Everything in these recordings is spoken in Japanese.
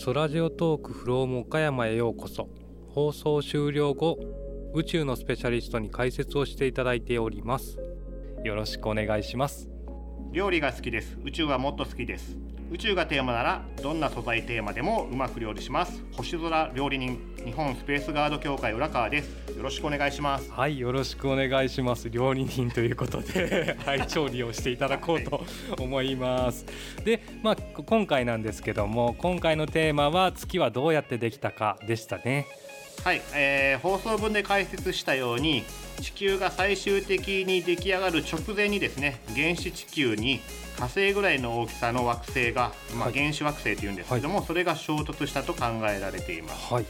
ソラジオトークフローム岡山へようこそ。放送終了後宇宙のスペシャリストに解説をしていただいております。よろしくお願いします。料理が好きです。宇宙はもっと好きです。宇宙がテーマならどんな素材テーマでもうまく料理します。星空料理人日本スペースガード協会浦川です。よろしくお願いします。はいよろしくお願いします。料理人ということで はい調理をしていただこうと思います。でまあ今回なんですけども今回のテーマは月はどうやってできたかでしたね。はい、えー、放送分で解説したように地球が最終的に出来上がる直前にですね原始地球に火星ぐらいの大きさの惑星が、まあ、原始惑星というんですけども、はい、それが衝突したと考えられています。はい、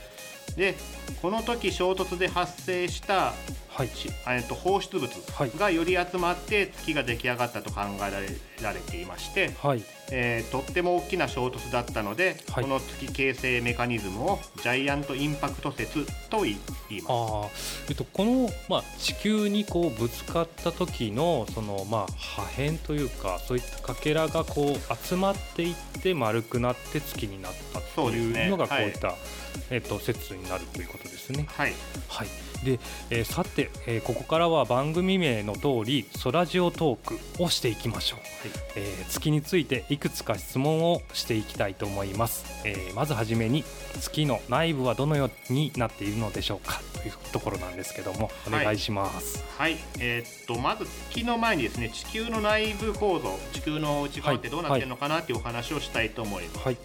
でこの時衝突で発生したはい、えっと放出物がより集まって月が出来上がったと考えられていまして、はい、えー、とっても大きな衝突だったので、はい、この月形成メカニズムをジャイアントインパクト説と言います。えっと、この、まあ、地球にこうぶつかった時のその、まあ、破片というかそういったかけらがこう集まっていって丸くなって月になったというのがこういった、ね。はい、えっと、説になるということですね。はい、はいで、えー、さて、えー、ここからは番組名の通りソラジオトークをしていきましょう、はい、えー、月についていくつか質問をしていきたいと思います、えー、まずはじめに月の内部はどのようになっているのでしょうか。というところなんですけどもお願いします。はい、はい、えー、っとまず月の前にですね地球の内部構造地球の内側ってどうなってるのかなっていうお話をしたいと思います、はい。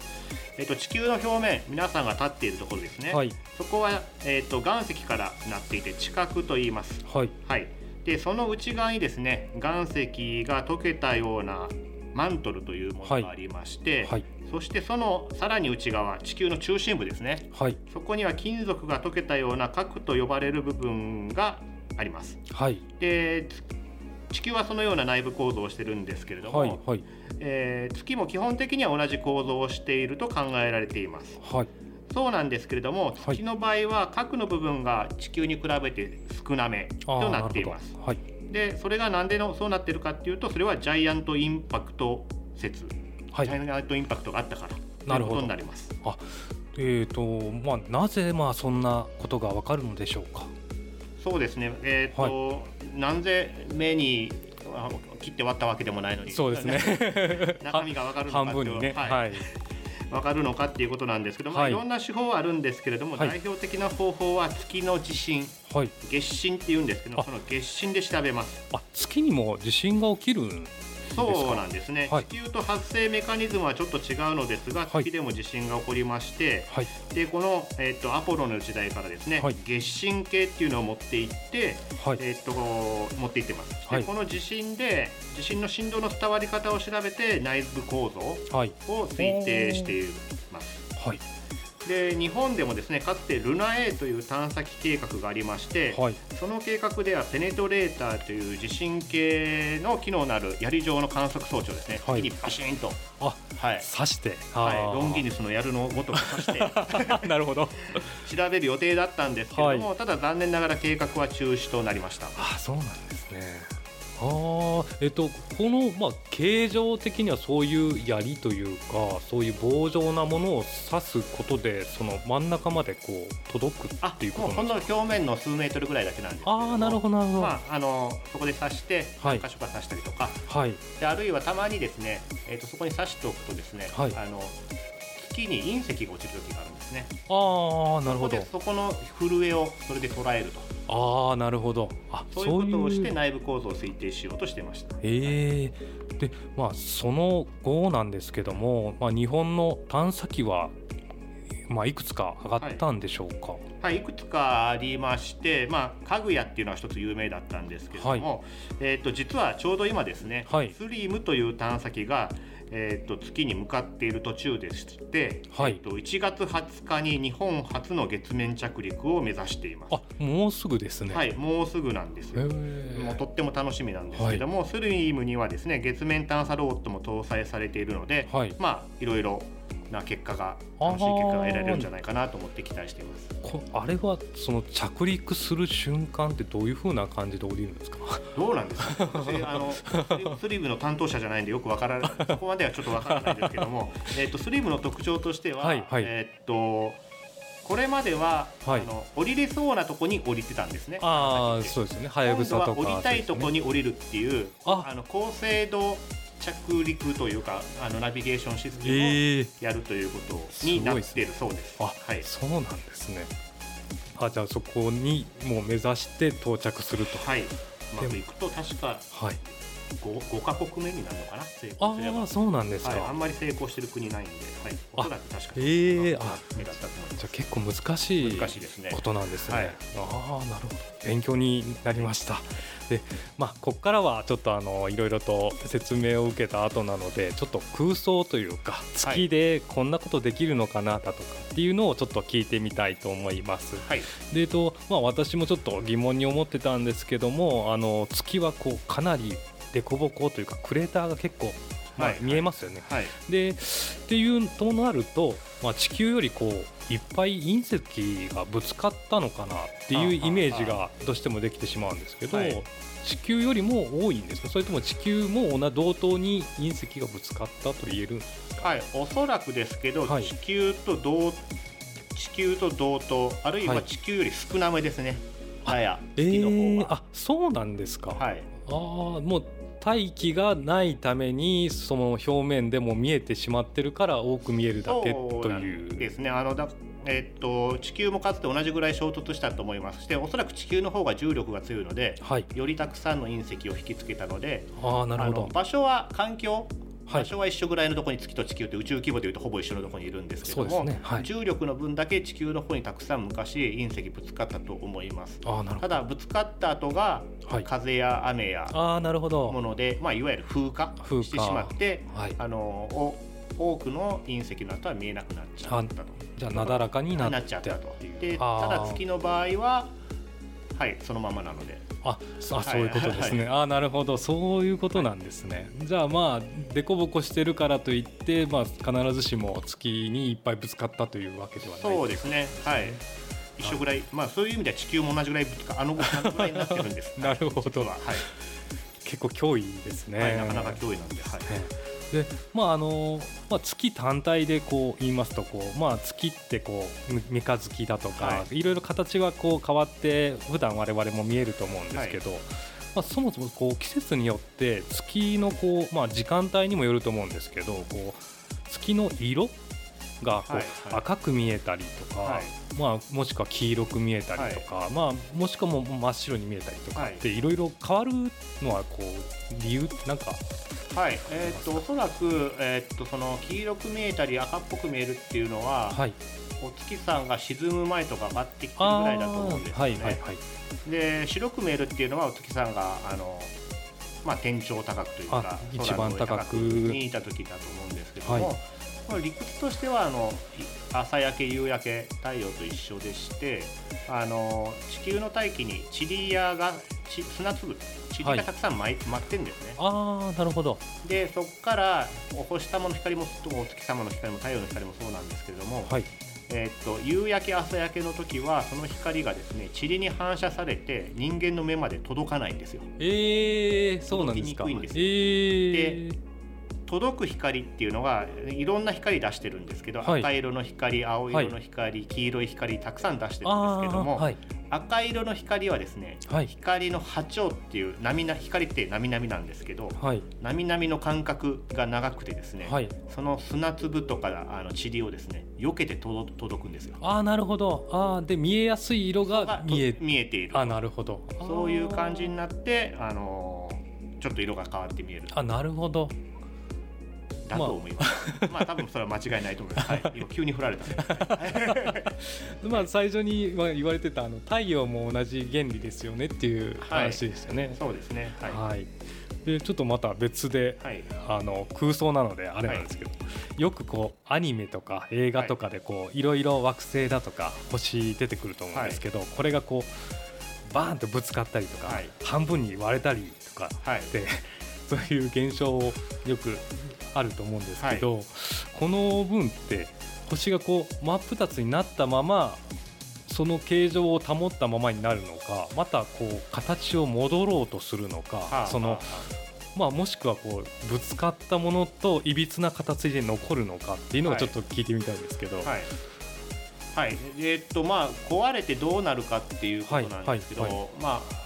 えっと、地球の表面皆さんが立っているところですね、はい、そこは、えっと、岩石からなっていて地殻と言います、はい。はい、でその内側にですね岩石が溶けたようなマントルというものがありまして、はい、そしてそのさらに内側地球の中心部ですね、はい、そこには金属が溶けたような核と呼ばれる部分があります。はい、で地球はそのような内部構造をしてるんですけれども、はい。はい、えー、月も基本的には同じ構造をしていると考えられています。はい、そうなんですけれども月の場合は核の部分が地球に比べて少なめとなっています。はい、でそれが何でのそうなってるかっていうとそれはジャイアントインパクト説、はい、ジャイアントインパクトがあったから。ということになります。あえーとまあ、なぜまあそんなことがわかるのでしょうか？そうですね、えーと、はい、なんぜ目に切って割ったわけでもないのに。そうですね。中身が分かるのか半分にね、はい、はい、分かるのかっていうことなんですけども、はい、いろんな手法はあるんですけれども、はい、代表的な方法は月の地震、はい、月震っていうんですけどその月震で調べます。あ月にも地震が起きるんそうなんですね、はい、地球と発生メカニズムはちょっと違うのですが、月でも地震が起こりまして、はい、でこの、えーと、アポロの時代からですね、はい、月震計っていうのを持っていって、えーと、持っていってます、でこの地震で地震の振動の伝わり方を調べて内部構造を推定しています。はいで日本でもですねかつてルナ A という探査機計画がありまして、はい、その計画ではペネトレーターという地震計の機能のある槍状の観測装置をですね、はい、にパシンと。あ、はい、刺して、はい、ロンギヌスのやるのごとく刺して。なるほど。調べる予定だったんですけれども、はい、ただ残念ながら計画は中止となりました。あそうなんですねあえっと、この、まあ、形状的にはそういう槍というかそういう棒状なものを刺すことでその真ん中までこう届くっていうことなんですか？表面の数メートルぐらいだけなんですけど。あなるほどなるほど、まあ、あのそこで刺して何箇所か刺したりとか、はい、であるいはたまにですね、えーと、そこに刺しておくとですね、はい、あの月に隕石が落ちる時があるんですね。ああなるほど。そこの震えをそれで捉えるとああなるほど。あそういう。ことをして内部構造を推定しようとしてました。ええ。ー、でまあその後なんですけども、まあ、日本の探査機はまあ、いくつか上がったんでしょうか、はい、はい、いくつかありまして、まあ、かぐやっていうのは一つ有名だったんですけれども、はい、えー、と実はちょうど今ですね、はい、スリムという探査機がえーと、月に向かっている途中でして、はい、えーと、1月20日に日本初の月面着陸を目指しています。あもうすぐですね。はいもうすぐなんですよ。もうとっても楽しみなんですけども、はい、スリムにはですね月面探査ロボットも搭載されているので、はい、まあいろいろな結果が楽しい結果が得られるんじゃないかなと思って期待しています。こあれはその着陸する瞬間ってどういうふうな感じで降りるんですか？どうなんですか？あのスリムの担当者じゃないんでよくわからない。そこまではちょっとわからないですけども、えっとスリムの特徴としては、はいはい、えっとこれまでは、はい、あの降りれそうなとこに降りてたんですね。ああ、そうですね。はやぶさとか、降りたいとこに降りるっていう、あの高精度着陸というかあのナビゲーションシステムをやるということになっているそうです。あ、はい、そうなんですね。あ、じゃあそこにもう目指して到着すると。はい。うまくいくと確か、はい、五五か国目になるのかな？成功すれば。あそうなんですか、はい、あんまり成功してる国ないんで、はい、おそらく確かにえ。えー、あ目だったと思います。じゃあ結構難しい難しいですね。ことなんですね、はい、ああなるほど。勉強になりましたでまあここからはちょっとあのいろいろと説明を受けた後なのでちょっと空想というか月でこんなことできるのかなだとかっていうのをちょっと聞いてみたいと思います。はい、でえっとまあ私もちょっと疑問に思ってたんですけどもあの月はこうかなり凸凹というかクレーターが結構、まあ、見えますよね。はい、でっていうとなると、まあ、地球よりこういっぱい隕石がぶつかったのかなっていうイメージがどうしてもできてしまうんですけど、はい、地球よりも多いんですか？それとも地球も同等に隕石がぶつかったと言えるんですか、はい、おそらくですけど、はい、地球と同地球と同等あるいは地球より少なめですね、はい、や月の方は、えー、あそうなんですか、はい、ああもう大気がないためにその表面でも見えてしまってるから多く見えるだけという。ですね。あのだえっと、地球もかつて同じぐらい衝突したと思います。そしておそらく地球の方が重力が強いので、はい、よりたくさんの隕石を引きつけたのであなるほど。場所は環境？場所は一緒ぐらいのところに月と地球って宇宙規模でいうとほぼ一緒のところにいるんですけども、ね。はい、重力の分だけ地球の方にたくさん昔隕石ぶつかったと思います。ただぶつかった後が風や雨やもので、まあ、いわゆる風化してしまって、はい、あの多くの隕石の後は見えなくなっちゃったと。じゃあなだらかになっちゃったとでただ月の場合ははいそのままなので。ああそういうことですね、はい、あなるほど。そういうことなんですね、はい、じゃあまあ凸凹してるからといって、まあ、必ずしも月にいっぱいぶつかったというわけではないそうですね。はい一緒ぐらい、まあ、そういう意味では地球も同じぐらいぶつかあのぐらいになってるんです。なるほど、はい、結構脅威ですね、はい、なかなか脅威なんで、はい、でまああのまあ、月単体でこう言いますとこう、まあ、月ってこう三日月だとか、はい、いろいろ形がこう変わって普段我々も見えると思うんですけど、はい、まあ、そもそもこう季節によって月のこう、まあ、時間帯にもよると思うんですけどこう月の色がこう赤く見えたりとか、はい、まあ、もしくは黄色く見えたりとか、はい、まあ、もしくはも真っ白に見えたりとかってい。ろいろ変わるのはこう理由なんかはい、えー、っとおそらく、えー、っとその黄色く見えたり赤っぽく見えるっていうのは、はい、お月さんが沈む前とか上がってきてるぐらいだと思うんですね。はいはいはい、で白く見えるっていうのはお月さんがあのまあ、天頂高くというか一番高く。にいた時だと思うんですけども、はい理屈としてはあの朝焼け夕焼け太陽と一緒でしてあの地球の大気に塵やが砂粒塵がたくさん舞,、舞ってんですね。ああなるほどでそこからお星様の光もお月様の光も太陽の光もそうなんですけれども、はいえー、っと夕焼け朝焼けの時はその光がですね塵に反射されて人間の目まで届かないんですよ。えー、そうなんですか。届きにくいんですよ。えー届く光っていうのがいろんな光出してるんですけど、はい、赤色の光青色の光、はい、黄色い光たくさん出してるんですけども、はい、赤色の光はですね、光の波長っていう波な光って波々なんですけど、波々の間隔が長くてですね、その砂粒とかあの塵をですね避けて届くんですよ。あなるほど。あで見えやすい色が見え見えている。あなるほど。そういう感じになってあのちょっと色が変わって見える。あなるほどだと思います。まあ、まあ、多分それは間違いないと思います。はい、今急に振られた、まあ最初に言われてたあの太陽も同じ原理ですよねっていう話でしたね。はい、そうですね。はい。はい、でちょっとまた別で、はい、あの空想なのであれなんですけど、はい、よくこうアニメとか映画とかでこういろいろ惑星だとか星出てくると思うんですけど、これがこうバーンとぶつかったりとか、半分に割れたりとかって、そういう現象をよくあると思うんですけど、はい、この分って星がこう真っ二つになったままその形状を保ったままになるのかまたこう形を戻ろうとするのか、はあ、その、はあ、まあ、もしくはこうぶつかったものといびつな形で残るのかっていうのをちょっと聞いてみたいんですけど。はい、はい、えー、っとまあ壊れてどうなるかっていうことなんですけど、まあ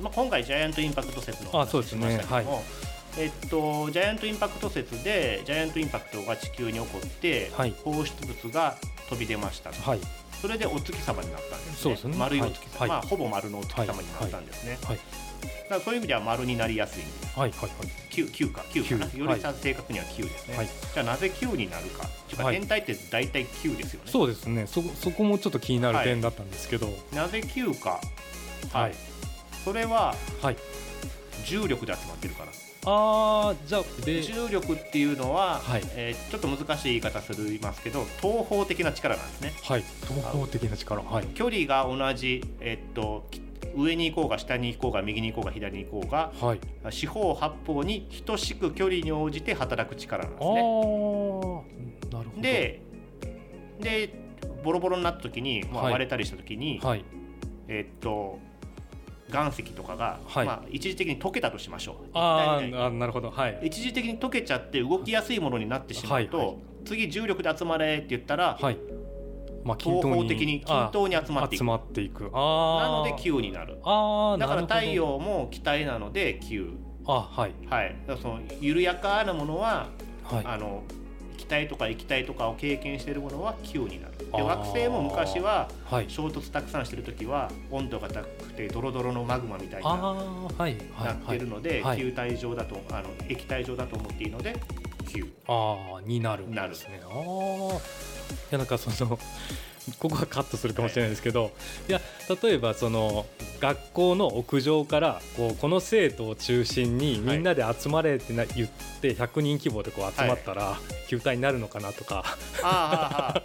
まあ、今回ジャイアントインパクト説の話をしましたけども、ね。はい、えっと、ジャイアントインパクト説でジャイアントインパクトが地球に起こって、はい、放出物が飛び出ました、はい、それでお月様になったんですね、ね丸いお月様、はい、まあ、ほぼ丸のお月様になったんですね。はいだからそういう意味では丸になりやすいんです。はいはいはい。九九か九かな。より正確には九ですね。はい、じゃあなぜ九になるか。というか天体って大体九ですよね。そうですね。そそこもちょっと気になる点だったんですけど。なぜ九か。はい。それは、はい、重力で集まってるから。あじゃあ重力っていうのは、はい、えー、ちょっと難しい言い方するますけど東方的な力なんですね。はい、東方的な力、はい、距離が同じ、えー、っと上に行こうが下に行こうが右に行こうが左に行こうが、はい、四方八方に等しく距離に応じて働く力なんですね。なるほど。ででボロボロになった時に、まあ、割れたりした時に、はい、えー、っと岩石とかが、はい、まあ、一時的に溶けたとしましょう。ああなるほど、はい、一時的に溶けちゃって動きやすいものになってしまうと、はいはい、次重力で集まれって言ったら、はい。まあ、東方的に均等に集まっていく。集まっていく。なので球になる。あだから太陽も気体なので球。あはい、はい、その緩やかなものは、はい、あの気体とか液体とかを経験しているものは球になる。で惑星も昔は衝突たくさんしてる時は温度が高くてドロドロのマグマみたいになってるので球体状だとあの液体状だと思っていいので球あになるんですね。あいやなんかその ここはカットするかもしれないですけど、はい、いや例えばその学校の屋上からこうこの生徒を中心にみんなで集まれってな、言って100人規模でこう集まったら球体になるのかなとか、は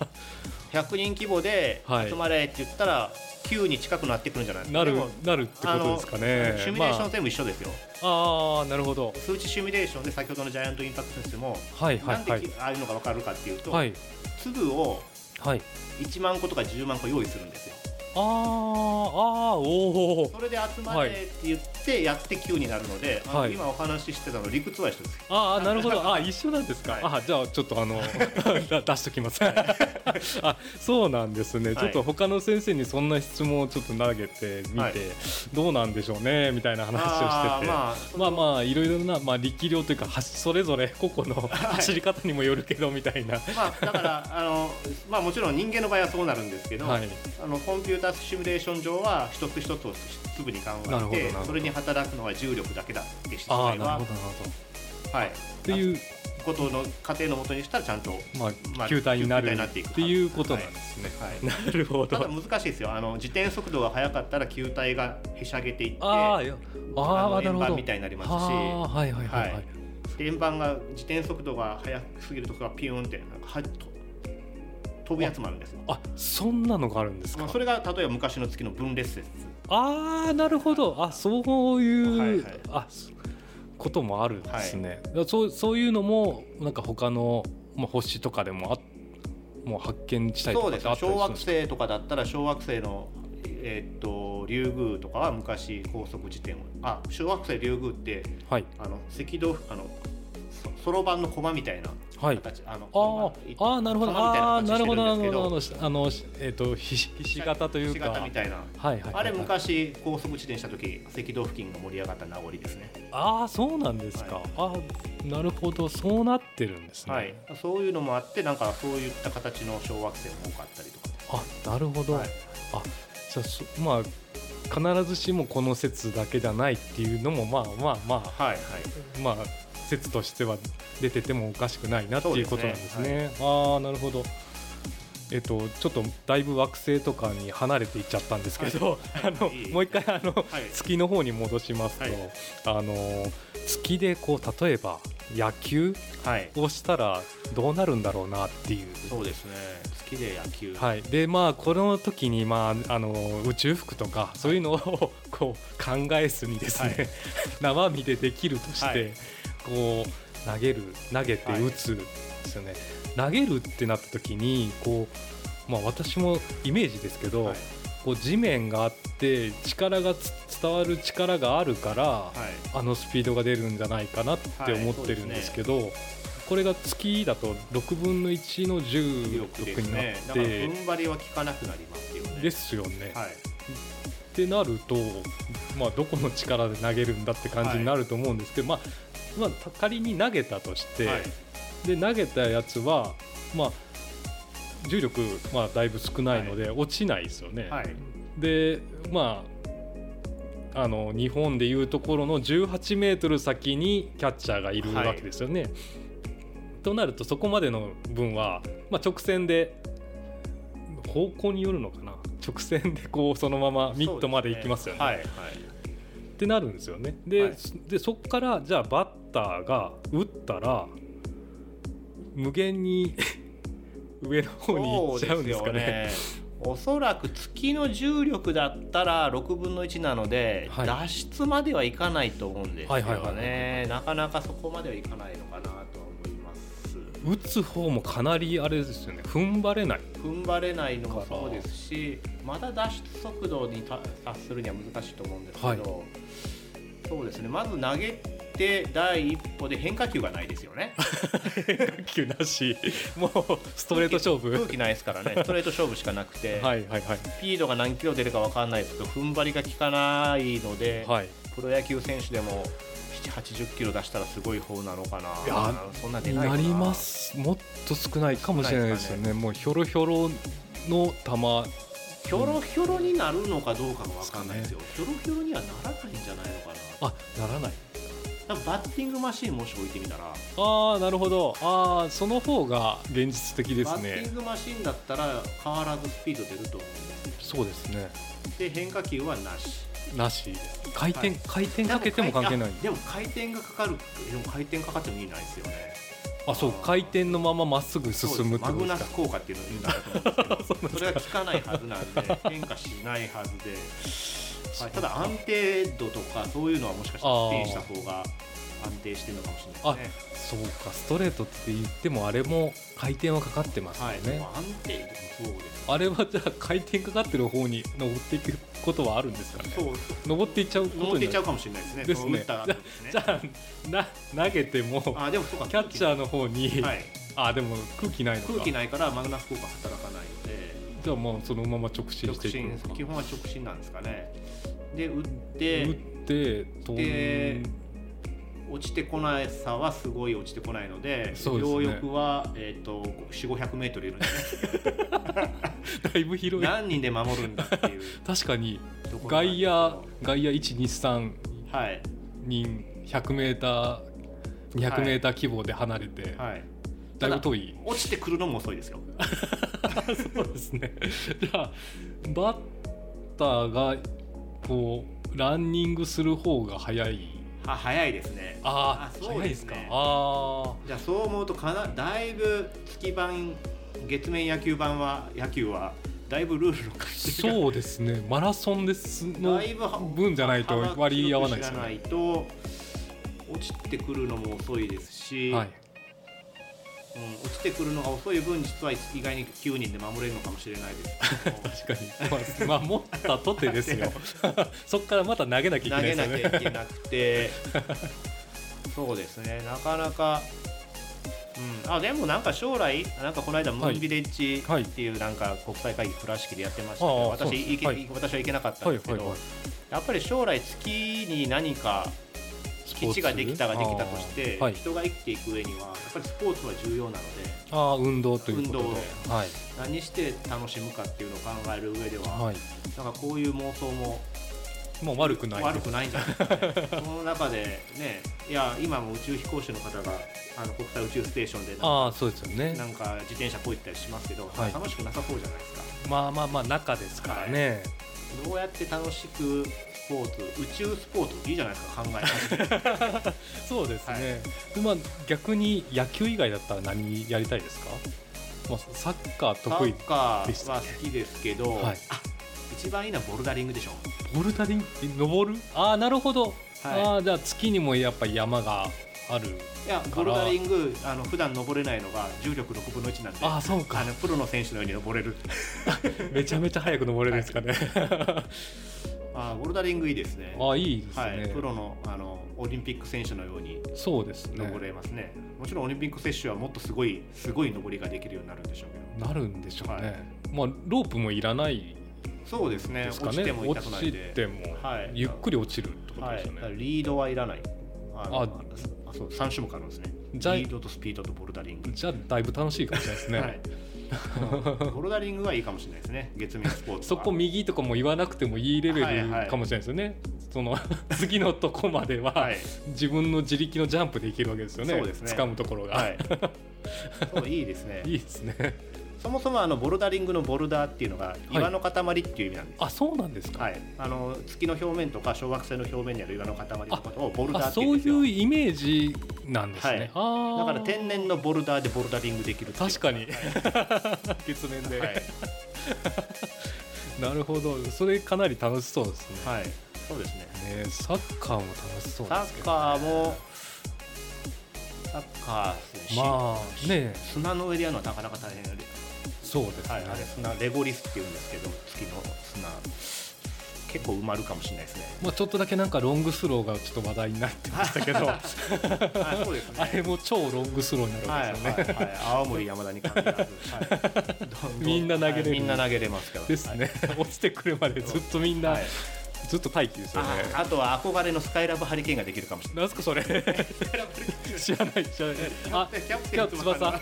い、100人規模で集まれって言ったら、9に近くなってくるんじゃない？ですかなるなるってことですかね。シミュレーション全部一緒ですよ、まあ、あなるほど。数値シミュレーションで先ほどのジャイアントインパクトテストも、はいはいはい、なんでああいうのが分かるかっていうと、はい、粒をはい。1万個とか10万個用意するんですよ。ああおおそれで集まれって言ってやって9になるので、はい、今お話ししてたの理屈は一緒です。ああなるほど。あ一緒なんですか、はい、あじゃあちょっとあの 出しときます、はい、あそうなんですね、ちょっと他の先生にそんな質問をちょっと投げてみて、どうなんでしょうねみたいな話をしてて。まあ、まあまあいろいろな、まあ、力量というかそれぞれ個々の走り方にもよるけどみたいな、まあだからあのまあもちろん人間の場合はそうなるんですけど、あのコンピューターシミュレーション上は一つ一つを粒に考えてそれに働くのは重力だけだってした場合ははい、っていうことの過程のもとにしたらちゃんと、まあ、球体になるっていうことなんですね。はい、なるほど。ただ難しいですよ。あの自転速度が速かったら球体がへし上げていって、ああ円盤みたいになりますし、はいはいはい、はい。円盤が自転速度が速すぎるところがピューンってなんかは飛ぶやつもあるんです。あそんなのがあるんですか、まあ、それが例えば昔の月の分裂説。ああなるほど。あそういう、はいはい、あこともあるんですね、はい、そうそういうのもなんか他の、まあ、星とかでもあもう発見したりとかそうです。小惑星とかだったら小惑星のえー、っとリュウグウとかは昔高速時点を。あ小惑星リュウグウって、はい、あの赤道あのそろばんの駒みたいなはい、あのああなるほど。ああなるほどなるほどあのえっ、ー、とひし形というか。みたいな、はいはい、あれ昔高速自転した時赤道付近が盛り上がった名残ですね。ああそうなんですか、はい、あなるほど。そうなってるんですね、はい、そういうのもあってなんかそういった形の小惑星も多かったりとか。あなるほど、はい、あじゃあまあ必ずしもこの説だけじゃないっていうのもまあまあまあ、はいはい、まあ説としては出ててもおかしくないなっていうことなんですね。すね。はい、ああなるほど。えっと、ちょっとだいぶ惑星とかに離れていっちゃったんですけど、はい、あのもう一回あの、はい、月の方に戻しますと、はい、あの月でこう例えば野球をしたらどうなるんだろうなっていう、そうですね。月で野球。はい。でまあこの時にまああの宇宙服とかそういうのをこう考えずにですね、生身でできるとして、こう投げる投げて打つですよね、はい、投げるってなった時にこう、まあ、私もイメージですけど、はい、こう地面があって力が伝わる力があるから、はい、あのスピードが出るんじゃないかなって思ってるんですけど、ね、これが月だと6分の1の重力になって、ね、踏ん張りは効かなくなりますよね。ですよね。ってなると、まあ、どこの力で投げるんだって感じになると思うんですけど、まあまあ、仮に投げたとして、で投げたやつは、まあ、重力、まあ、だいぶ少ないので落ちないですよね。はい、でまああの日本でいうところの18メートル先にキャッチャーがいるわけですよね。はい、となるとそこまでの分は、まあ、直線で方向によるのかな。直線でこうそのままミットまで行きますよね。ね。はい、はい、ってなるんですよね。ではい、でそこからじゃあバッターが打ったら無限に 上の方に行っちゃうんですかね。おそらく月の重力だったら6分の1なので、はい、脱出まではいかないと思うんですよね、なかなかそこまではいかないのかな打つ方もかなりあれですよね。踏ん張れない。踏ん張れないのもそうですしまだ脱出速度に達するには難しいと思うんですけど、はい、そうですね。まず投げて第一歩で変化球がないですよね。変化球なし。もうストレート勝負。空気ないですからね。ストレート勝負しかなくて はいはい、はい、スピードが何キロ出るか分かんないですけど踏ん張りが効かないので、はい、プロ野球選手でも780キロ出したらすごい方なのかな。いやそんないな。ります。もっと少ないかもしれないですよね、ね、もうひょろひょろの球。ひょろひょろになるのかどうかが分かんないですよ、ね、ひょろひょろにはならないんじゃないのかな。あならない。バッティングマシンもし置いてみたら。ああなるほど。ああその方が現実的ですね。バッティングマシンだったら変わらずスピード出ると思うんですそうですね。で変化球はなしなし回転、はい、回転かけても関係ない。でも回転がかかる。でも回転かかっても意味ないですよね。あそう回転のまままっすぐ進むってマグナス効果っていうのを言うんだと思 うんですけどそれが効かないはずなんで 変化しないはずで、はい、ただ安定度とかそういうのはもしかしたらスピンした方が安定してるのかもしれないですねそうか。ストレートって言ってもあれも回転はかかってますよね、はい、安定そうですあれはじゃあ回転かかってる方に登っていくことはあるんですかね？登っていっちゃうこと登っていっちゃうかもしれないですね。ですね。じゃあな投げてもあでもそうか。キャッチャーの方に、はい、あでも空気ないのか。空気ないからマグナス効果働かないので。じゃあもうそのまま直進していく基本は直進なんですかね。で打って。打って飛んで落ちてこないさはすごい落ちてこないので、でね、両翼は、えーと、4 5 0 0メートルいるんで。す だいぶ広い。何人で守るんだっていう。確かに。外野外野123人100メーター200メーター規模で離れて、はい、だいぶ遠い。落ちてくるのも遅いですよ。そうですね。じゃあバッターがこうランニングする方が早いは早いですね。ああそうですかあじゃあそう思うとかなだいぶ月版月面野球版は野球はだいぶルールの改正そうですね。マラソンですの分じゃないと割り合わないですよね。と落ちてくるのも遅いですし、はいうん、落ちてくるのが遅い分実は意外に9人で守れるのかもしれないです。確かに、まあ、守ったとてですよ。そこからまた投げなきゃいけない、ね、投げなきゃいけなくて。そうですね。なかなかうん、あでもなんか将来なんかこの間ムーンビレッジっていうなんか国際会議倉敷でやってましたけど、はい、私はい、私は行けなかったんですけど、はいはいはい、やっぱり将来月に何か基地ができたができたとして、はい、人が生きていく上にはやっぱりスポーツは重要なのであ運動ということで。運動、はい、何して楽しむかっていうのを考える上では、はい、なんかこういう妄想ももう悪くない。悪くないんじゃない？ですか、ね、その中でねいや今も宇宙飛行士の方があの国際宇宙ステーションであそうですよね。なんか自転車こいったりしますけど、はい、楽しくなさそうじゃないですか。まあまあまあ中ですからね、どうやって楽しくポーツ宇宙スポーツいいじゃないですか考え そうですね、はい、まあ逆に野球以外だったら何やりたいですか、まあ、サッカー得意サッカーは好きですけど、はい、一番いいのはボルダリングでしょボルダリング？登る？ああなるほど、はい、ああじゃあ月にもやっぱ山があるいやボルダリングあの普段登れないのが重力6分の1なんであそうか。あのプロの選手のように登れる。めちゃめちゃ早く登れるんですかね、はい、あボルダリングいいですね。あいいですね、はい、プロのあのオリンピック選手のようにそうですね。登れますね。もちろんオリンピック選手はもっとすごいすごい登りができるようになるんでしょうけど。なるんでしょうね、はい、まあロープもいらないそうですね、ね、落ちても痛くないで。落ちても、はい、ゆっくり落ちるってことですよね、はい、リードはいらない。ああそう3種目あるんですね。リードとスピードとボルダリング。じゃあだいぶ楽しいかもしれないですね、はいボルダリングはいいかもしれないですね。月面スポーツそこ右とかも言わなくてもいいレベルかもしれないですよね、はいはい、その 次のとこまでは、自分の自力のジャンプでいけるわけですよね。そうですね。掴むところが、はい、そういいですね。いいですねそもそもあのボルダリングのボルダーっていうのが岩の塊っていう意味なんです、はい、あそうなんですか、はい、あの月の表面とか小惑星の表面にある岩の塊のことをボルダーって言うんですよ。そういうイメージなんですね、はい、だから天然のボルダーでボルダリングできる確かに。月面で、はい、なるほど。それかなり楽しそうですね。はい。そうですね。ねサッカーも楽しそうですね、サッカーもサッカーまあね砂の上でやるのはなかなか大変そうですね、はい、あれ砂レゴリスっていうんですけど月の砂。結構埋まるかもしれないですね。まあちょっとだけなんかロングスローがちょっと話題になってましたけど、あそうですね。あれも超ロングスローになるんですよね。はいはいはい、青森山田に限らみんな投げれる、みんな投げれますから。ですね。落ちてくるまでずっとみんな。ずっと待機ですよね。あとは憧れのスカイラブハリケーンができるかもしれない。なんすかそれ？知らない知らない。あキャプテン翼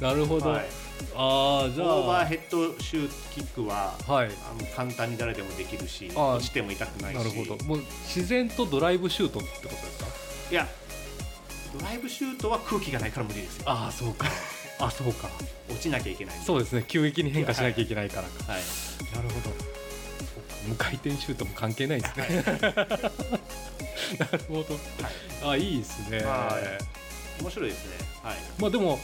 なるほど、はい、あじゃあ。オーバーヘッドシューキックは、はい、あの簡単に誰でもできるし落ちても痛くないし。なるほど。もう自然とドライブシュートってことですか？いやドライブシュートは空気がないから無理ですよ。ああそうか。あそうか。落ちなきゃいけないそうですね。急激に変化しなきゃいけないからか、はい、はい、なるほど。無回転シュートも関係ないですね、なるほど、はい、あいいですね、はい、面白いですね。はい。まあでも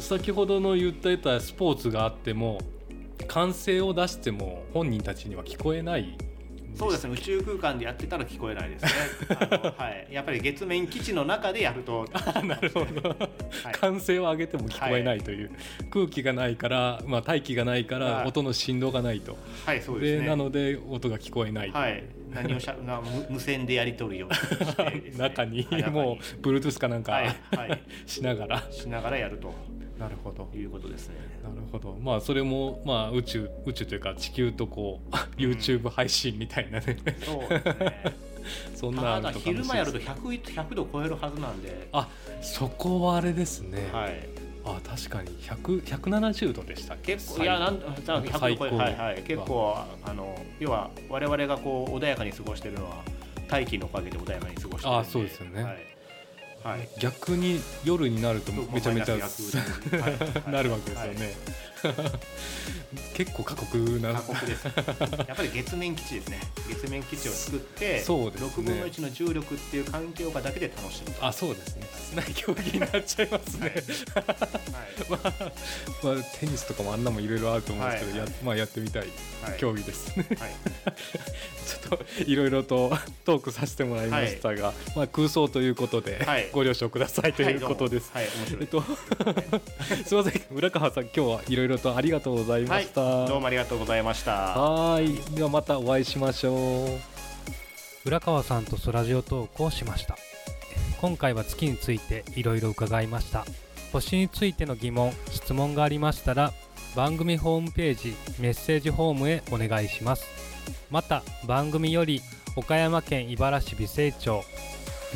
先ほどの言ったたスポーツがあっても歓声を出しても本人たちには聞こえないそうですね。宇宙空間でやってたら聞こえないですね。はい、やっぱり月面基地の中でやると。なるほど、はい、歓声を上げても聞こえないという、はい、空気がないから、まあ、大気がないから音の振動がないと、はいそうですね、なので音が聞こえない。はい。何をしゃ な無線でやり取るようにして、ね、中に。もう Bluetooth かなんか、はいはい、しながら。しながらやるとなるほどいうことですね。なるほど。まあそれもまあ宇宙宇宙というか地球とこう YouTube 配信みたいなね。そうですね。そんなただ昼間やると 100, 100度超えるはずなんで。あそこはあれですね。はい。あ確かに100 170度でした結構いやなん100度超えはいはい結構あの要は我々がこう穏やかに過ごしてるのは大気のおかげで穏やかに過ごしてるあそうですよね。はいはい、逆に夜になるとめちゃめちゃ なるわけですよね。結構過酷な。過酷です。やっぱり月面基地ですね。月面基地を作ってそうです、ね、6分の1の重力っていう環境下だけで楽しむあそうですね。室内競技になっちゃいますね、はい。まあ、まあ、テニスとかもあんなもいろいろあると思うんですけど、はい、やまあ、やってみたい競技です。ね、はい、ちょっといろいろとトークさせてもらいましたが、まあ、空想ということで、ご了承くださいということです、はいえっと、すみません浦川さん今日はいろいろとありがとうございました、はい、どうもありがとうございました。はいではまたお会いしましょう。浦川さんとソラジオトークをしました。今回は月についていろいろ伺いました。星についての疑問質問がありましたら番組ホームページメッセージホームへお願いします。また番組より岡山県井原市美星町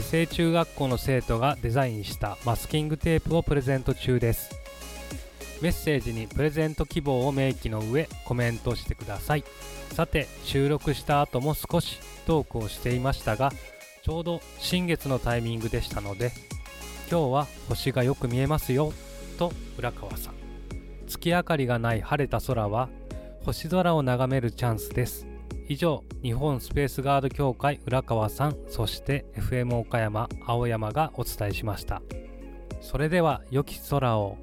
美星中学校の生徒がデザインしたマスキングテープをプレゼント中です。メッセージにプレゼント希望を明記の上コメントしてください。さて収録した後も少しトークをしていましたがちょうど新月のタイミングでしたので今日は星がよく見えますよと浦川さん。月明かりがない晴れた空は星空を眺めるチャンスです。以上日本スペースガード協会浦川さんそして FM 岡山青山がお伝えしました。それでは良き空を。